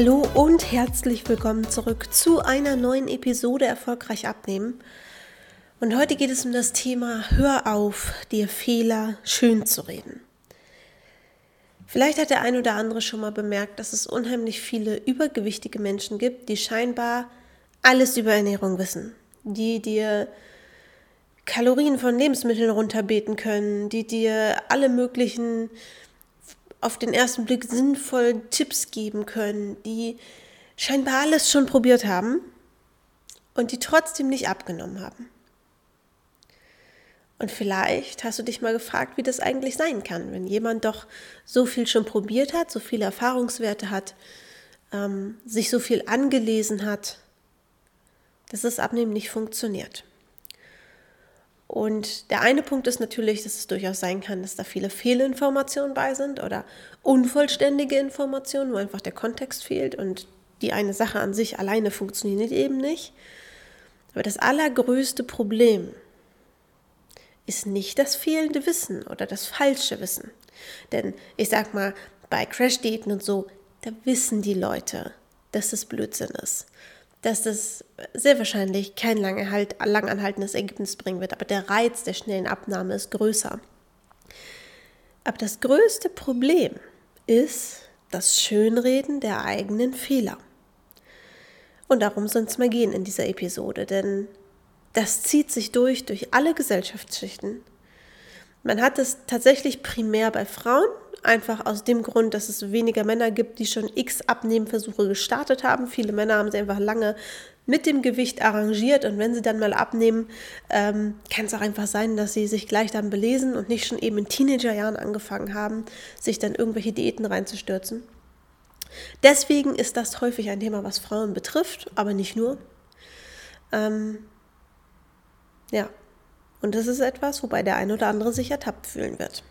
Hallo und herzlich willkommen zurück zu einer neuen Episode Erfolgreich abnehmen. Und heute geht es um das Thema Hör auf, dir Fehler schön zu reden. Vielleicht hat der ein oder andere schon mal bemerkt, dass es unheimlich viele übergewichtige Menschen gibt, die scheinbar alles über Ernährung wissen, die dir Kalorien von Lebensmitteln runterbeten können, die dir alle möglichen auf den ersten Blick sinnvollen Tipps geben können, die scheinbar alles schon probiert haben und die trotzdem nicht abgenommen haben. Und vielleicht hast du dich mal gefragt, wie das eigentlich sein kann, wenn jemand doch so viel schon probiert hat, so viele Erfahrungswerte hat, ähm, sich so viel angelesen hat, dass das Abnehmen nicht funktioniert. Und der eine Punkt ist natürlich, dass es durchaus sein kann, dass da viele Fehlinformationen bei sind oder unvollständige Informationen, wo einfach der Kontext fehlt und die eine Sache an sich alleine funktioniert eben nicht. Aber das allergrößte Problem ist nicht das fehlende Wissen oder das falsche Wissen. Denn ich sag mal, bei Crash-Diäten und so, da wissen die Leute, dass es Blödsinn ist dass das sehr wahrscheinlich kein lange langanhaltendes Ergebnis bringen wird, aber der Reiz der schnellen Abnahme ist größer. Aber das größte Problem ist das Schönreden der eigenen Fehler. Und darum soll es mal gehen in dieser Episode, denn das zieht sich durch, durch alle Gesellschaftsschichten. Man hat es tatsächlich primär bei Frauen, einfach aus dem Grund, dass es weniger Männer gibt, die schon x Abnehmversuche gestartet haben. Viele Männer haben sich einfach lange mit dem Gewicht arrangiert und wenn sie dann mal abnehmen, ähm, kann es auch einfach sein, dass sie sich gleich dann belesen und nicht schon eben in Teenagerjahren angefangen haben, sich dann irgendwelche Diäten reinzustürzen. Deswegen ist das häufig ein Thema, was Frauen betrifft, aber nicht nur. Ähm, ja, und das ist etwas, wobei der ein oder andere sich ertappt fühlen wird.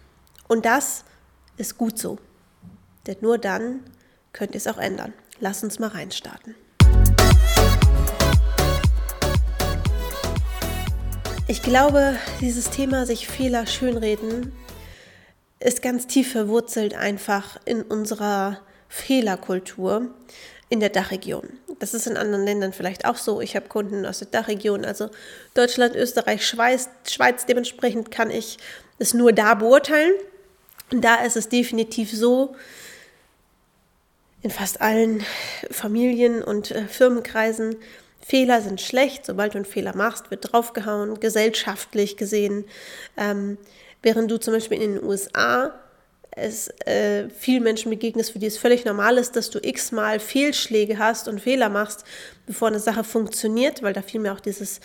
Und das ist gut so. Denn nur dann könnt ihr es auch ändern. Lass uns mal reinstarten. Ich glaube, dieses Thema sich Fehler schönreden ist ganz tief verwurzelt einfach in unserer Fehlerkultur in der Dachregion. Das ist in anderen Ländern vielleicht auch so. Ich habe Kunden aus der Dachregion, also Deutschland, Österreich, Schweiz, Schweiz. Dementsprechend kann ich es nur da beurteilen. Und da ist es definitiv so, in fast allen Familien und äh, Firmenkreisen, Fehler sind schlecht. Sobald du einen Fehler machst, wird draufgehauen, gesellschaftlich gesehen. Ähm, während du zum Beispiel in den USA es äh, vielen Menschen begegnest, für die es völlig normal ist, dass du x-mal Fehlschläge hast und Fehler machst, bevor eine Sache funktioniert, weil da vielmehr auch dieses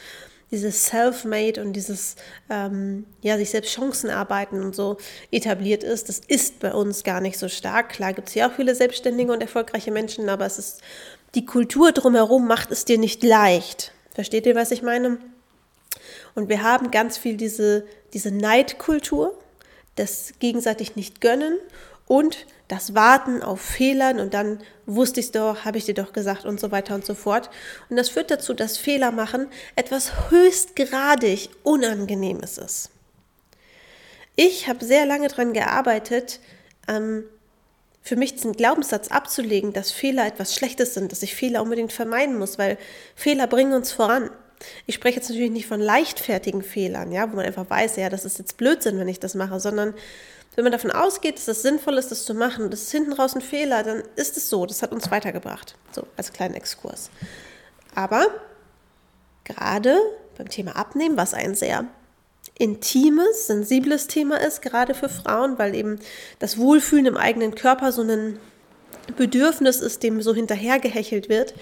dieses Self-Made und dieses, ähm, ja, sich selbst Chancen erarbeiten und so etabliert ist, das ist bei uns gar nicht so stark. Klar gibt es hier auch viele selbstständige und erfolgreiche Menschen, aber es ist, die Kultur drumherum macht es dir nicht leicht. Versteht ihr, was ich meine? Und wir haben ganz viel diese, diese Neidkultur, das gegenseitig nicht gönnen und das Warten auf Fehlern und dann wusste ich es doch, habe ich dir doch gesagt und so weiter und so fort. Und das führt dazu, dass Fehler machen etwas höchstgradig Unangenehmes ist. Ich habe sehr lange daran gearbeitet, ähm, für mich den Glaubenssatz abzulegen, dass Fehler etwas Schlechtes sind, dass ich Fehler unbedingt vermeiden muss, weil Fehler bringen uns voran. Ich spreche jetzt natürlich nicht von leichtfertigen Fehlern, ja, wo man einfach weiß, ja, das ist jetzt Blödsinn, wenn ich das mache, sondern wenn man davon ausgeht, dass es sinnvoll ist, das zu machen, das ist hinten raus ein Fehler, dann ist es so. Das hat uns weitergebracht. So, als kleinen Exkurs. Aber gerade beim Thema Abnehmen, was ein sehr intimes, sensibles Thema ist, gerade für Frauen, weil eben das Wohlfühlen im eigenen Körper so ein Bedürfnis ist, dem so hinterhergehechelt wird.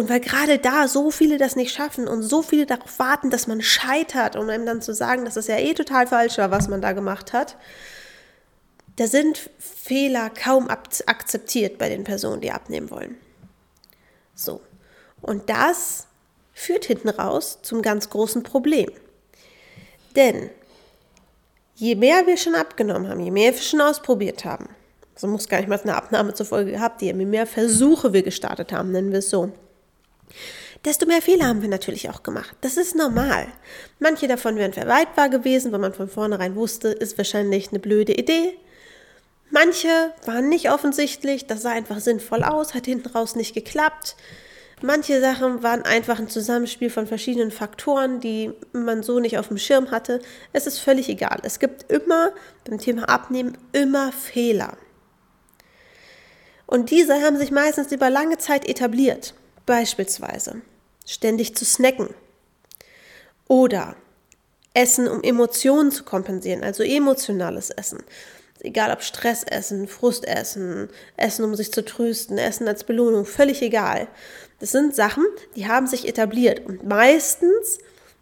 Und weil gerade da so viele das nicht schaffen und so viele darauf warten, dass man scheitert, um einem dann zu sagen, dass es ja eh total falsch war, was man da gemacht hat, da sind Fehler kaum akzeptiert bei den Personen, die abnehmen wollen. So. Und das führt hinten raus zum ganz großen Problem. Denn je mehr wir schon abgenommen haben, je mehr wir schon ausprobiert haben, so muss gar nicht mal eine Abnahme zur Folge gehabt, je mehr Versuche wir gestartet haben, nennen wir es so, desto mehr Fehler haben wir natürlich auch gemacht. Das ist normal. Manche davon wären vermeidbar gewesen, weil man von vornherein wusste, ist wahrscheinlich eine blöde Idee. Manche waren nicht offensichtlich, das sah einfach sinnvoll aus, hat hinten raus nicht geklappt. Manche Sachen waren einfach ein Zusammenspiel von verschiedenen Faktoren, die man so nicht auf dem Schirm hatte. Es ist völlig egal. Es gibt immer beim Thema Abnehmen immer Fehler. Und diese haben sich meistens über lange Zeit etabliert. Beispielsweise ständig zu snacken oder Essen, um Emotionen zu kompensieren, also emotionales Essen. Egal ob Stressessen, Frustessen, Essen, um sich zu trösten, Essen als Belohnung, völlig egal. Das sind Sachen, die haben sich etabliert und meistens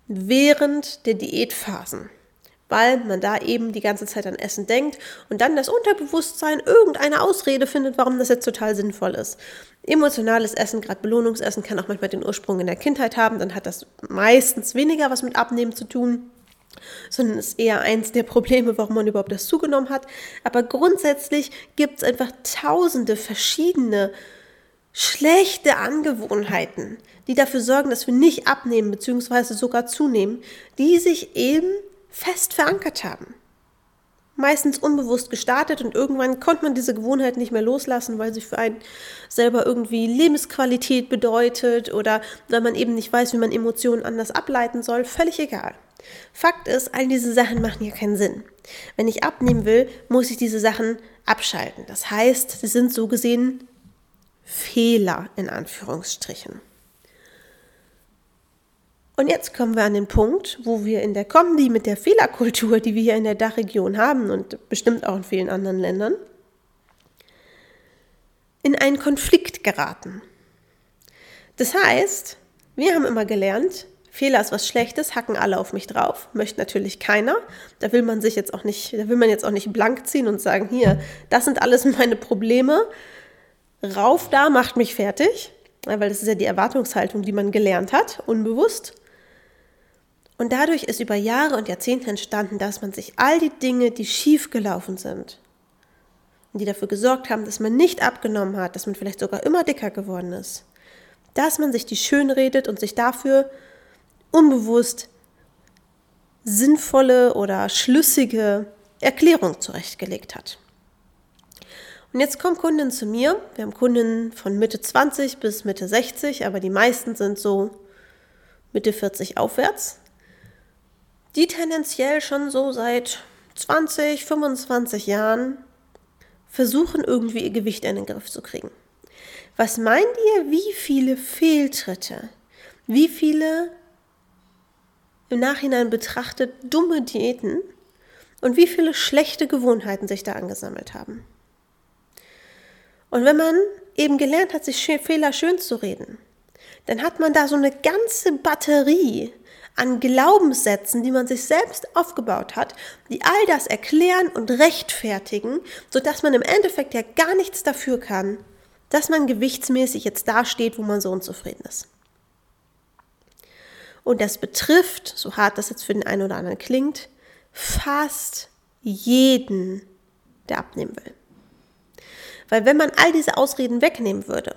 während der Diätphasen, weil man da eben die ganze Zeit an Essen denkt und dann das Unterbewusstsein irgendeine Ausrede findet, warum das jetzt total sinnvoll ist. Emotionales Essen, gerade Belohnungsessen, kann auch manchmal den Ursprung in der Kindheit haben, dann hat das meistens weniger was mit Abnehmen zu tun sondern ist eher eins der Probleme, warum man überhaupt das zugenommen hat. Aber grundsätzlich gibt es einfach tausende verschiedene schlechte Angewohnheiten, die dafür sorgen, dass wir nicht abnehmen bzw. sogar zunehmen, die sich eben fest verankert haben. Meistens unbewusst gestartet und irgendwann konnte man diese Gewohnheit nicht mehr loslassen, weil sie für einen selber irgendwie Lebensqualität bedeutet oder weil man eben nicht weiß, wie man Emotionen anders ableiten soll. Völlig egal. Fakt ist, all diese Sachen machen ja keinen Sinn. Wenn ich abnehmen will, muss ich diese Sachen abschalten. Das heißt, sie sind so gesehen Fehler in Anführungsstrichen. Und jetzt kommen wir an den Punkt, wo wir in der Kombi mit der Fehlerkultur, die wir hier in der Dachregion haben und bestimmt auch in vielen anderen Ländern, in einen Konflikt geraten. Das heißt, wir haben immer gelernt, Fehler ist was Schlechtes, hacken alle auf mich drauf, möchte natürlich keiner. Da will man sich jetzt auch nicht, da will man jetzt auch nicht blank ziehen und sagen, hier, das sind alles meine Probleme. Rauf da, macht mich fertig. Weil das ist ja die Erwartungshaltung, die man gelernt hat, unbewusst. Und dadurch ist über Jahre und Jahrzehnte entstanden, dass man sich all die Dinge, die schief gelaufen sind und die dafür gesorgt haben, dass man nicht abgenommen hat, dass man vielleicht sogar immer dicker geworden ist, dass man sich die schön redet und sich dafür unbewusst sinnvolle oder schlüssige Erklärung zurechtgelegt hat. Und jetzt kommen Kunden zu mir. Wir haben Kunden von Mitte 20 bis Mitte 60, aber die meisten sind so Mitte 40 aufwärts, die tendenziell schon so seit 20, 25 Jahren versuchen, irgendwie ihr Gewicht in den Griff zu kriegen. Was meint ihr, wie viele Fehltritte, wie viele im Nachhinein betrachtet dumme Diäten und wie viele schlechte Gewohnheiten sich da angesammelt haben. Und wenn man eben gelernt hat, sich Fehler schön zu reden, dann hat man da so eine ganze Batterie an Glaubenssätzen, die man sich selbst aufgebaut hat, die all das erklären und rechtfertigen, sodass man im Endeffekt ja gar nichts dafür kann, dass man gewichtsmäßig jetzt da steht, wo man so unzufrieden ist. Und das betrifft, so hart das jetzt für den einen oder anderen klingt, fast jeden, der abnehmen will. Weil wenn man all diese Ausreden wegnehmen würde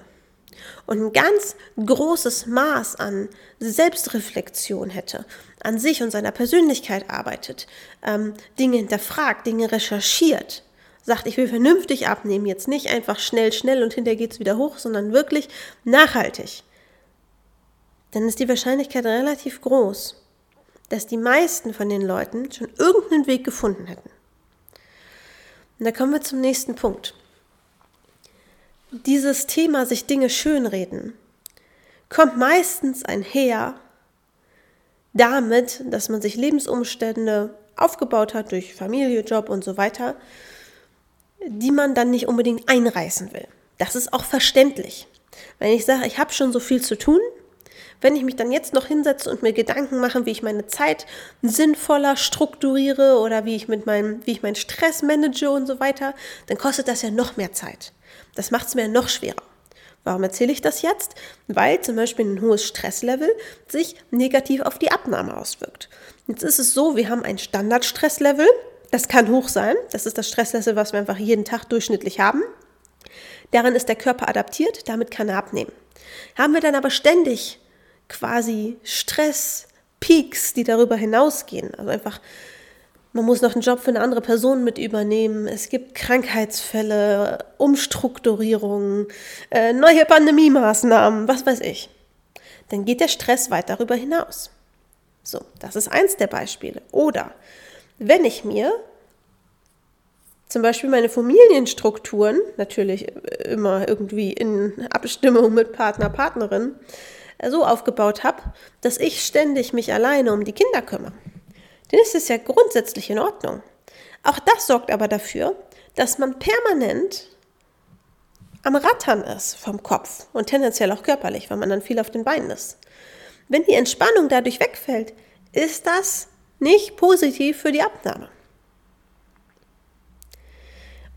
und ein ganz großes Maß an Selbstreflexion hätte, an sich und seiner Persönlichkeit arbeitet, ähm, Dinge hinterfragt, Dinge recherchiert, sagt, ich will vernünftig abnehmen, jetzt nicht einfach schnell, schnell und hinterher geht es wieder hoch, sondern wirklich nachhaltig dann ist die Wahrscheinlichkeit relativ groß, dass die meisten von den Leuten schon irgendeinen Weg gefunden hätten. Und da kommen wir zum nächsten Punkt. Dieses Thema, sich Dinge schönreden, kommt meistens einher damit, dass man sich Lebensumstände aufgebaut hat durch Familie, Job und so weiter, die man dann nicht unbedingt einreißen will. Das ist auch verständlich. Wenn ich sage, ich habe schon so viel zu tun, wenn ich mich dann jetzt noch hinsetze und mir Gedanken mache, wie ich meine Zeit sinnvoller strukturiere oder wie ich mit meinem, wie ich meinen Stress manage und so weiter, dann kostet das ja noch mehr Zeit. Das macht es mir noch schwerer. Warum erzähle ich das jetzt? Weil zum Beispiel ein hohes Stresslevel sich negativ auf die Abnahme auswirkt. Jetzt ist es so, wir haben ein Standardstresslevel, das kann hoch sein, das ist das Stresslevel, was wir einfach jeden Tag durchschnittlich haben. Daran ist der Körper adaptiert, damit kann er abnehmen. Haben wir dann aber ständig quasi Stress, Peaks, die darüber hinausgehen. Also einfach Man muss noch einen Job für eine andere Person mit übernehmen. Es gibt Krankheitsfälle, Umstrukturierungen, äh, neue Pandemie-Maßnahmen, was weiß ich. Dann geht der Stress weit darüber hinaus. So, das ist eins der Beispiele. Oder wenn ich mir zum Beispiel meine Familienstrukturen, natürlich immer irgendwie in Abstimmung mit Partner, Partnerin, so aufgebaut habe, dass ich ständig mich alleine um die Kinder kümmere dann ist es ja grundsätzlich in Ordnung. Auch das sorgt aber dafür, dass man permanent am Rattern ist vom Kopf und tendenziell auch körperlich, weil man dann viel auf den Beinen ist. Wenn die Entspannung dadurch wegfällt, ist das nicht positiv für die Abnahme.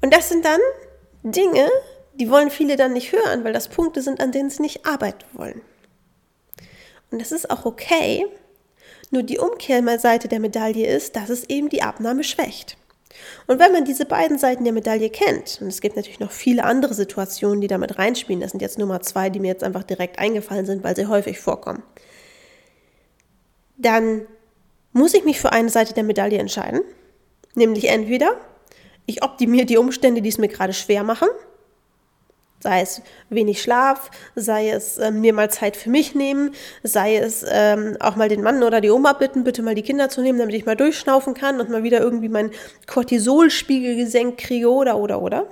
Und das sind dann Dinge, die wollen viele dann nicht hören, weil das Punkte sind, an denen sie nicht arbeiten wollen. Und das ist auch okay, nur die Umkehrseite der Medaille ist, dass es eben die Abnahme schwächt. Und wenn man diese beiden Seiten der Medaille kennt, und es gibt natürlich noch viele andere Situationen, die damit reinspielen, das sind jetzt nur mal zwei, die mir jetzt einfach direkt eingefallen sind, weil sie häufig vorkommen, dann muss ich mich für eine Seite der Medaille entscheiden, nämlich entweder ich optimiere die Umstände, die es mir gerade schwer machen, Sei es wenig Schlaf, sei es ähm, mir mal Zeit für mich nehmen, sei es ähm, auch mal den Mann oder die Oma bitten, bitte mal die Kinder zu nehmen, damit ich mal durchschnaufen kann und mal wieder irgendwie meinen Cortisolspiegel gesenkt kriege oder, oder, oder.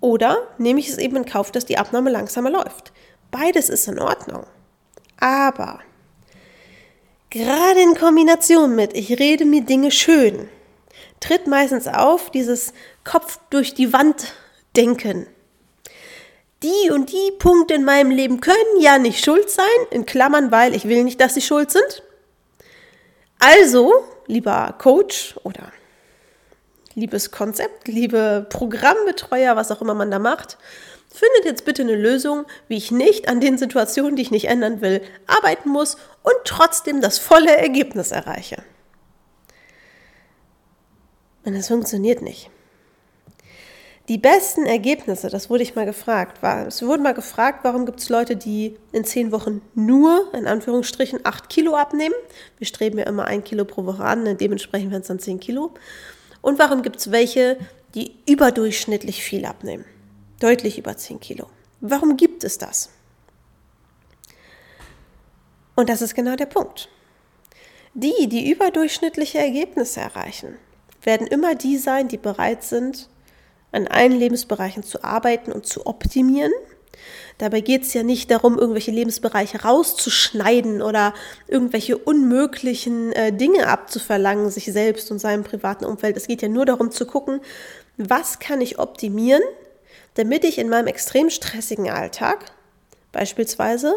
Oder nehme ich es eben in Kauf, dass die Abnahme langsamer läuft. Beides ist in Ordnung. Aber gerade in Kombination mit, ich rede mir Dinge schön, tritt meistens auf dieses Kopf durch die Wand denken. Die und die Punkte in meinem Leben können ja nicht schuld sein, in Klammern, weil ich will nicht, dass sie schuld sind. Also, lieber Coach oder liebes Konzept, liebe Programmbetreuer, was auch immer man da macht, findet jetzt bitte eine Lösung, wie ich nicht an den Situationen, die ich nicht ändern will, arbeiten muss und trotzdem das volle Ergebnis erreiche. Und das funktioniert nicht. Die besten Ergebnisse, das wurde ich mal gefragt, war, es wurde mal gefragt, warum gibt es Leute, die in zehn Wochen nur, in Anführungsstrichen, acht Kilo abnehmen. Wir streben ja immer ein Kilo pro Woche an, dementsprechend werden es dann zehn Kilo. Und warum gibt es welche, die überdurchschnittlich viel abnehmen? Deutlich über zehn Kilo. Warum gibt es das? Und das ist genau der Punkt. Die, die überdurchschnittliche Ergebnisse erreichen, werden immer die sein, die bereit sind, an allen Lebensbereichen zu arbeiten und zu optimieren. Dabei geht es ja nicht darum, irgendwelche Lebensbereiche rauszuschneiden oder irgendwelche unmöglichen äh, Dinge abzuverlangen, sich selbst und seinem privaten Umfeld. Es geht ja nur darum zu gucken, was kann ich optimieren, damit ich in meinem extrem stressigen Alltag beispielsweise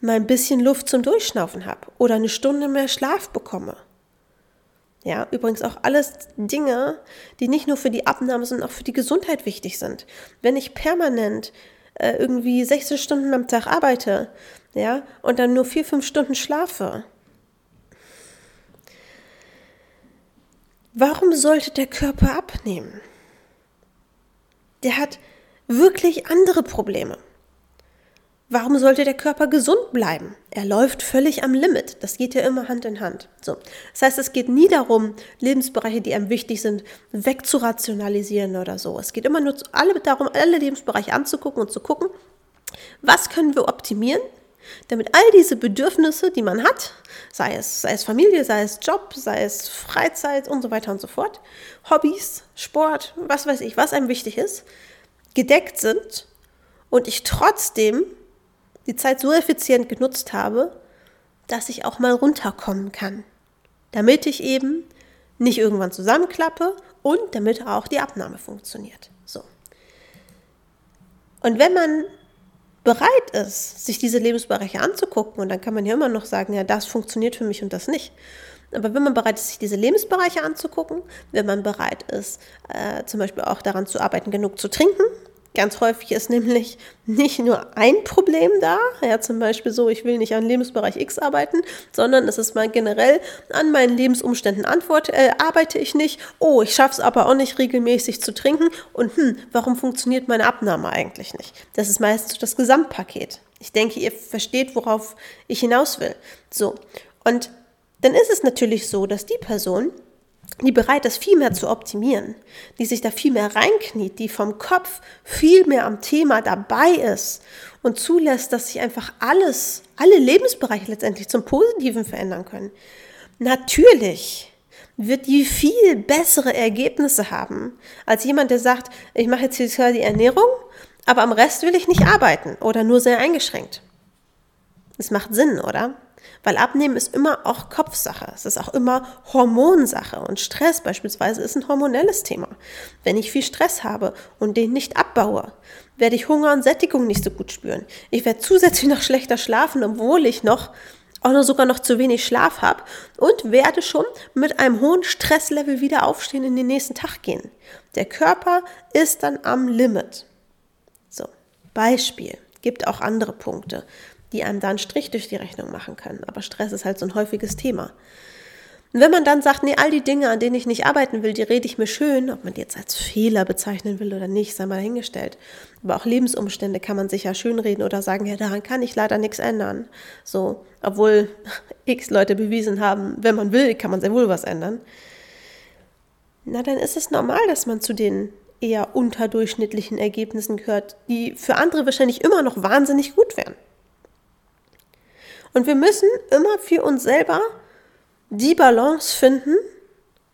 mal ein bisschen Luft zum Durchschnaufen habe oder eine Stunde mehr Schlaf bekomme ja, übrigens auch alles Dinge, die nicht nur für die Abnahme, sondern auch für die Gesundheit wichtig sind. Wenn ich permanent äh, irgendwie 16 Stunden am Tag arbeite, ja, und dann nur vier, fünf Stunden schlafe, warum sollte der Körper abnehmen? Der hat wirklich andere Probleme. Warum sollte der Körper gesund bleiben? Er läuft völlig am Limit. Das geht ja immer Hand in Hand. So. Das heißt, es geht nie darum, Lebensbereiche, die einem wichtig sind, wegzurationalisieren oder so. Es geht immer nur alle darum, alle Lebensbereiche anzugucken und zu gucken, was können wir optimieren, damit all diese Bedürfnisse, die man hat, sei es, sei es Familie, sei es Job, sei es Freizeit und so weiter und so fort, Hobbys, Sport, was weiß ich, was einem wichtig ist, gedeckt sind und ich trotzdem die Zeit so effizient genutzt habe, dass ich auch mal runterkommen kann. Damit ich eben nicht irgendwann zusammenklappe und damit auch die Abnahme funktioniert. So. Und wenn man bereit ist, sich diese Lebensbereiche anzugucken, und dann kann man ja immer noch sagen, ja, das funktioniert für mich und das nicht. Aber wenn man bereit ist, sich diese Lebensbereiche anzugucken, wenn man bereit ist, äh, zum Beispiel auch daran zu arbeiten, genug zu trinken, Ganz häufig ist nämlich nicht nur ein Problem da, ja, zum Beispiel so, ich will nicht an Lebensbereich X arbeiten, sondern es ist mal generell, an meinen Lebensumständen antwort, äh, arbeite ich nicht, oh, ich schaffe es aber auch nicht regelmäßig zu trinken und hm, warum funktioniert meine Abnahme eigentlich nicht? Das ist meistens das Gesamtpaket. Ich denke, ihr versteht, worauf ich hinaus will. So, und dann ist es natürlich so, dass die Person, die bereit ist, viel mehr zu optimieren, die sich da viel mehr reinkniet, die vom Kopf viel mehr am Thema dabei ist und zulässt, dass sich einfach alles, alle Lebensbereiche letztendlich zum Positiven verändern können. Natürlich wird die viel bessere Ergebnisse haben als jemand, der sagt, ich mache jetzt hier die Ernährung, aber am Rest will ich nicht arbeiten oder nur sehr eingeschränkt. Das macht Sinn, oder? Weil Abnehmen ist immer auch Kopfsache. Es ist auch immer Hormonsache. Und Stress beispielsweise ist ein hormonelles Thema. Wenn ich viel Stress habe und den nicht abbaue, werde ich Hunger und Sättigung nicht so gut spüren. Ich werde zusätzlich noch schlechter schlafen, obwohl ich noch auch noch sogar noch zu wenig Schlaf habe und werde schon mit einem hohen Stresslevel wieder aufstehen in den nächsten Tag gehen. Der Körper ist dann am Limit. So, Beispiel. Gibt auch andere Punkte die einem da einen Strich durch die Rechnung machen können. Aber Stress ist halt so ein häufiges Thema. Und wenn man dann sagt, nee, all die Dinge, an denen ich nicht arbeiten will, die rede ich mir schön, ob man die jetzt als Fehler bezeichnen will oder nicht, sei mal dahingestellt. Aber auch Lebensumstände kann man sich ja schönreden oder sagen, ja, daran kann ich leider nichts ändern. So, obwohl x Leute bewiesen haben, wenn man will, kann man sehr wohl was ändern. Na, dann ist es normal, dass man zu den eher unterdurchschnittlichen Ergebnissen gehört, die für andere wahrscheinlich immer noch wahnsinnig gut wären. Und wir müssen immer für uns selber die Balance finden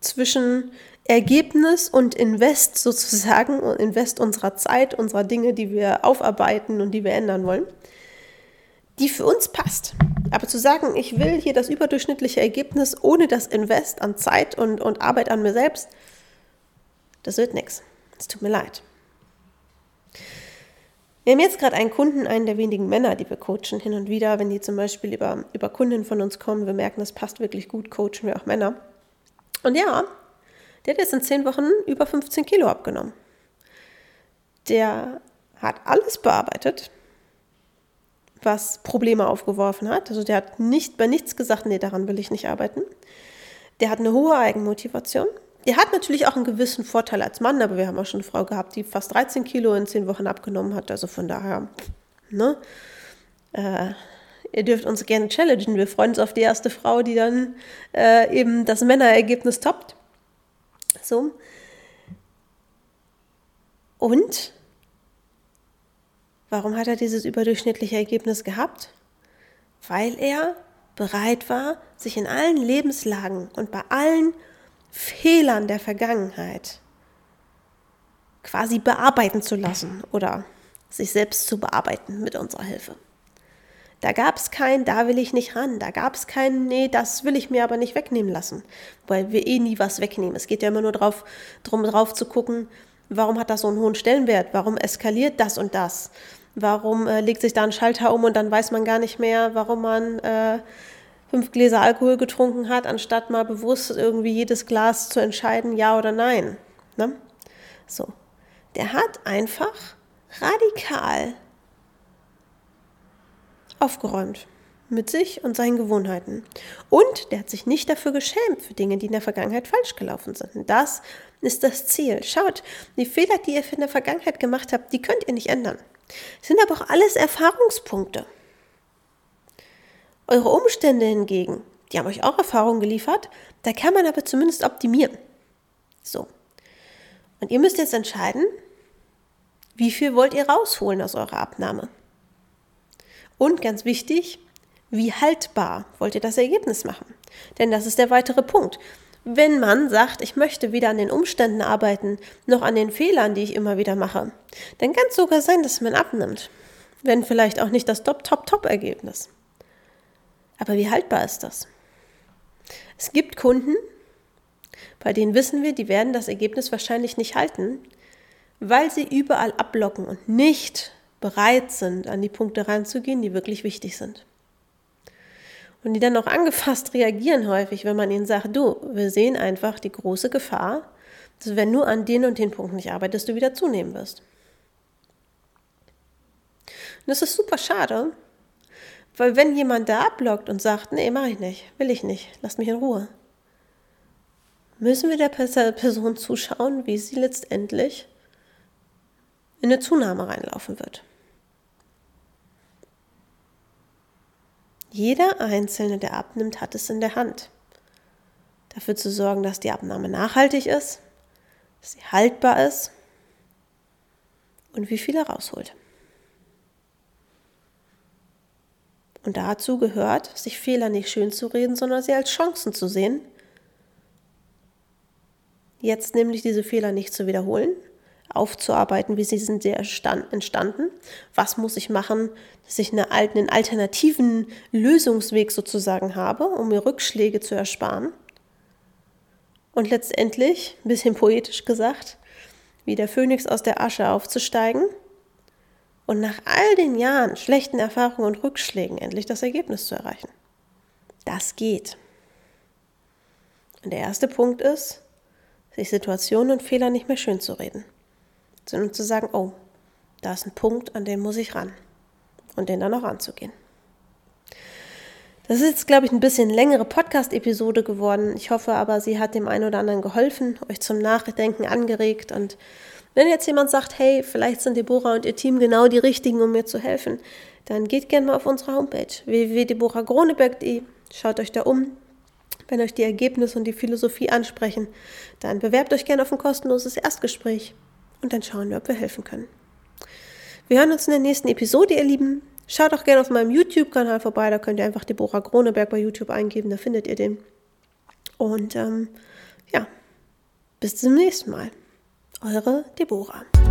zwischen Ergebnis und Invest sozusagen, Invest unserer Zeit, unserer Dinge, die wir aufarbeiten und die wir ändern wollen, die für uns passt. Aber zu sagen, ich will hier das überdurchschnittliche Ergebnis ohne das Invest an Zeit und, und Arbeit an mir selbst, das wird nichts. Es tut mir leid. Wir haben jetzt gerade einen Kunden, einen der wenigen Männer, die wir coachen, hin und wieder, wenn die zum Beispiel über, über Kunden von uns kommen, wir merken, das passt wirklich gut, coachen wir auch Männer. Und ja, der hat jetzt in zehn Wochen über 15 Kilo abgenommen. Der hat alles bearbeitet, was Probleme aufgeworfen hat. Also der hat nicht bei nichts gesagt, nee, daran will ich nicht arbeiten. Der hat eine hohe Eigenmotivation. Der hat natürlich auch einen gewissen Vorteil als Mann, aber wir haben auch schon eine Frau gehabt, die fast 13 Kilo in 10 Wochen abgenommen hat. Also von daher, ne? Äh, ihr dürft uns gerne challengen. Wir freuen uns auf die erste Frau, die dann äh, eben das Männerergebnis toppt. So. Und warum hat er dieses überdurchschnittliche Ergebnis gehabt? Weil er bereit war, sich in allen Lebenslagen und bei allen Fehlern der Vergangenheit quasi bearbeiten zu lassen oder sich selbst zu bearbeiten mit unserer Hilfe. Da gab es kein, da will ich nicht ran. Da gab es kein, nee, das will ich mir aber nicht wegnehmen lassen. Weil wir eh nie was wegnehmen. Es geht ja immer nur darum, drauf zu gucken, warum hat das so einen hohen Stellenwert? Warum eskaliert das und das? Warum äh, legt sich da ein Schalter um und dann weiß man gar nicht mehr, warum man äh, fünf Gläser Alkohol getrunken hat, anstatt mal bewusst irgendwie jedes Glas zu entscheiden, ja oder nein. Ne? So. Der hat einfach radikal aufgeräumt mit sich und seinen Gewohnheiten. Und der hat sich nicht dafür geschämt für Dinge, die in der Vergangenheit falsch gelaufen sind. Das ist das Ziel. Schaut, die Fehler, die ihr in der Vergangenheit gemacht habt, die könnt ihr nicht ändern. Das sind aber auch alles Erfahrungspunkte. Eure Umstände hingegen, die haben euch auch Erfahrungen geliefert, da kann man aber zumindest optimieren. So. Und ihr müsst jetzt entscheiden, wie viel wollt ihr rausholen aus eurer Abnahme? Und ganz wichtig, wie haltbar wollt ihr das Ergebnis machen? Denn das ist der weitere Punkt. Wenn man sagt, ich möchte weder an den Umständen arbeiten, noch an den Fehlern, die ich immer wieder mache, dann kann es sogar sein, dass man abnimmt. Wenn vielleicht auch nicht das Top-Top-Top-Ergebnis. Aber wie haltbar ist das? Es gibt Kunden, bei denen wissen wir, die werden das Ergebnis wahrscheinlich nicht halten, weil sie überall ablocken und nicht bereit sind, an die Punkte ranzugehen, die wirklich wichtig sind. Und die dann auch angefasst reagieren häufig, wenn man ihnen sagt, du, wir sehen einfach die große Gefahr, dass wenn du an den und den Punkten nicht arbeitest, du wieder zunehmen wirst. Und das ist super schade, weil wenn jemand da ablockt und sagt, nee, mache ich nicht, will ich nicht, lass mich in Ruhe, müssen wir der Person zuschauen, wie sie letztendlich in eine Zunahme reinlaufen wird. Jeder Einzelne, der abnimmt, hat es in der Hand. dafür zu sorgen, dass die Abnahme nachhaltig ist, dass sie haltbar ist und wie viel er rausholt. Und dazu gehört, sich Fehler nicht schön zu reden, sondern sie als Chancen zu sehen. Jetzt nämlich diese Fehler nicht zu wiederholen, aufzuarbeiten, wie sie sind entstanden. Was muss ich machen, dass ich einen alternativen Lösungsweg sozusagen habe, um mir Rückschläge zu ersparen. Und letztendlich, ein bisschen poetisch gesagt, wie der Phönix aus der Asche aufzusteigen und nach all den Jahren schlechten Erfahrungen und Rückschlägen endlich das Ergebnis zu erreichen. Das geht. Und der erste Punkt ist, sich Situationen und Fehler nicht mehr schön zu reden, sondern zu sagen, oh, da ist ein Punkt, an den muss ich ran und den dann auch anzugehen. Das ist jetzt, glaube ich, ein bisschen längere Podcast-Episode geworden. Ich hoffe aber, sie hat dem einen oder anderen geholfen, euch zum Nachdenken angeregt und wenn jetzt jemand sagt, hey, vielleicht sind Deborah und ihr Team genau die richtigen, um mir zu helfen, dann geht gerne mal auf unsere Homepage www.deborahgroneberg.de, schaut euch da um. Wenn euch die Ergebnisse und die Philosophie ansprechen, dann bewerbt euch gerne auf ein kostenloses Erstgespräch und dann schauen wir, ob wir helfen können. Wir hören uns in der nächsten Episode, ihr Lieben. Schaut auch gerne auf meinem YouTube-Kanal vorbei, da könnt ihr einfach Deborah Groneberg bei YouTube eingeben, da findet ihr den. Und ähm, ja, bis zum nächsten Mal. Eure Deborah.